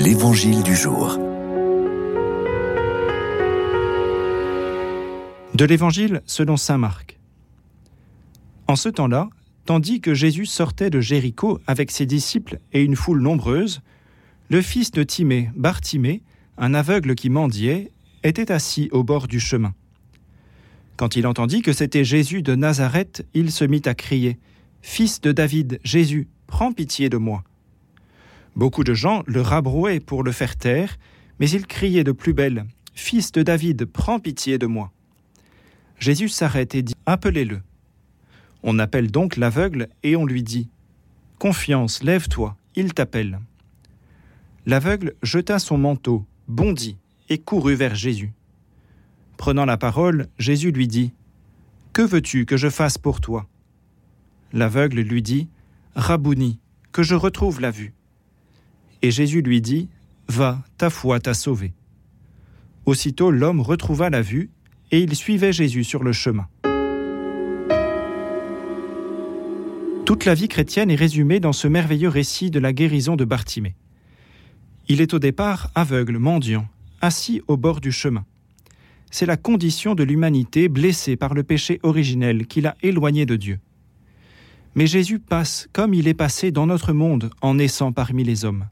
L'Évangile du jour. De l'Évangile selon Saint Marc. En ce temps-là, tandis que Jésus sortait de Jéricho avec ses disciples et une foule nombreuse, le fils de Timée, Bartimée, un aveugle qui mendiait, était assis au bord du chemin. Quand il entendit que c'était Jésus de Nazareth, il se mit à crier Fils de David, Jésus, prends pitié de moi. Beaucoup de gens le rabrouaient pour le faire taire, mais il criait de plus belle Fils de David, prends pitié de moi. Jésus s'arrête et dit Appelez-le. On appelle donc l'aveugle et on lui dit Confiance, lève-toi, il t'appelle. L'aveugle jeta son manteau, bondit et courut vers Jésus. Prenant la parole, Jésus lui dit Que veux-tu que je fasse pour toi? L'aveugle lui dit Rabouni, que je retrouve la vue. Et Jésus lui dit Va, ta foi t'a sauvé. Aussitôt l'homme retrouva la vue, et il suivait Jésus sur le chemin. Toute la vie chrétienne est résumée dans ce merveilleux récit de la guérison de Bartimée. Il est au départ aveugle, mendiant, assis au bord du chemin. C'est la condition de l'humanité blessée par le péché originel qui l'a éloigné de Dieu. Mais Jésus passe comme il est passé dans notre monde en naissant parmi les hommes.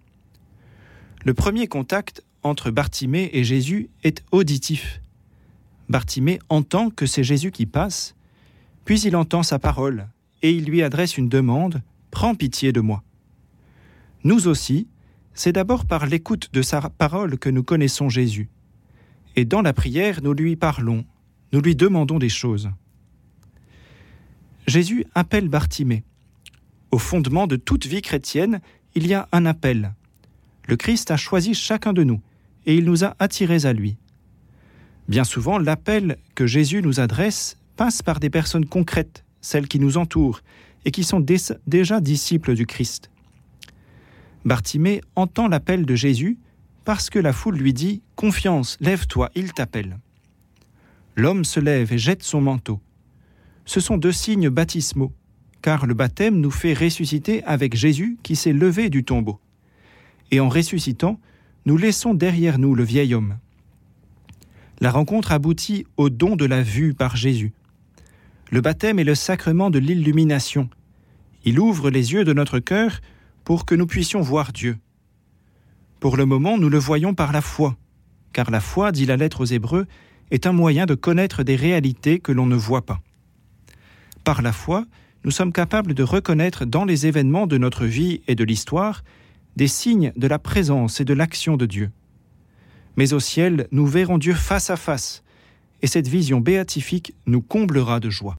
Le premier contact entre Bartimée et Jésus est auditif. Bartimée entend que c'est Jésus qui passe, puis il entend sa parole et il lui adresse une demande Prends pitié de moi. Nous aussi, c'est d'abord par l'écoute de sa parole que nous connaissons Jésus. Et dans la prière, nous lui parlons, nous lui demandons des choses. Jésus appelle Bartimée. Au fondement de toute vie chrétienne, il y a un appel. Le Christ a choisi chacun de nous et il nous a attirés à lui. Bien souvent, l'appel que Jésus nous adresse passe par des personnes concrètes, celles qui nous entourent et qui sont déjà disciples du Christ. Bartimée entend l'appel de Jésus parce que la foule lui dit Confiance, lève-toi, il t'appelle. L'homme se lève et jette son manteau. Ce sont deux signes baptismaux, car le baptême nous fait ressusciter avec Jésus qui s'est levé du tombeau. Et en ressuscitant, nous laissons derrière nous le vieil homme. La rencontre aboutit au don de la vue par Jésus. Le baptême est le sacrement de l'illumination. Il ouvre les yeux de notre cœur pour que nous puissions voir Dieu. Pour le moment, nous le voyons par la foi, car la foi, dit la lettre aux Hébreux, est un moyen de connaître des réalités que l'on ne voit pas. Par la foi, nous sommes capables de reconnaître dans les événements de notre vie et de l'histoire des signes de la présence et de l'action de Dieu. Mais au ciel, nous verrons Dieu face à face, et cette vision béatifique nous comblera de joie.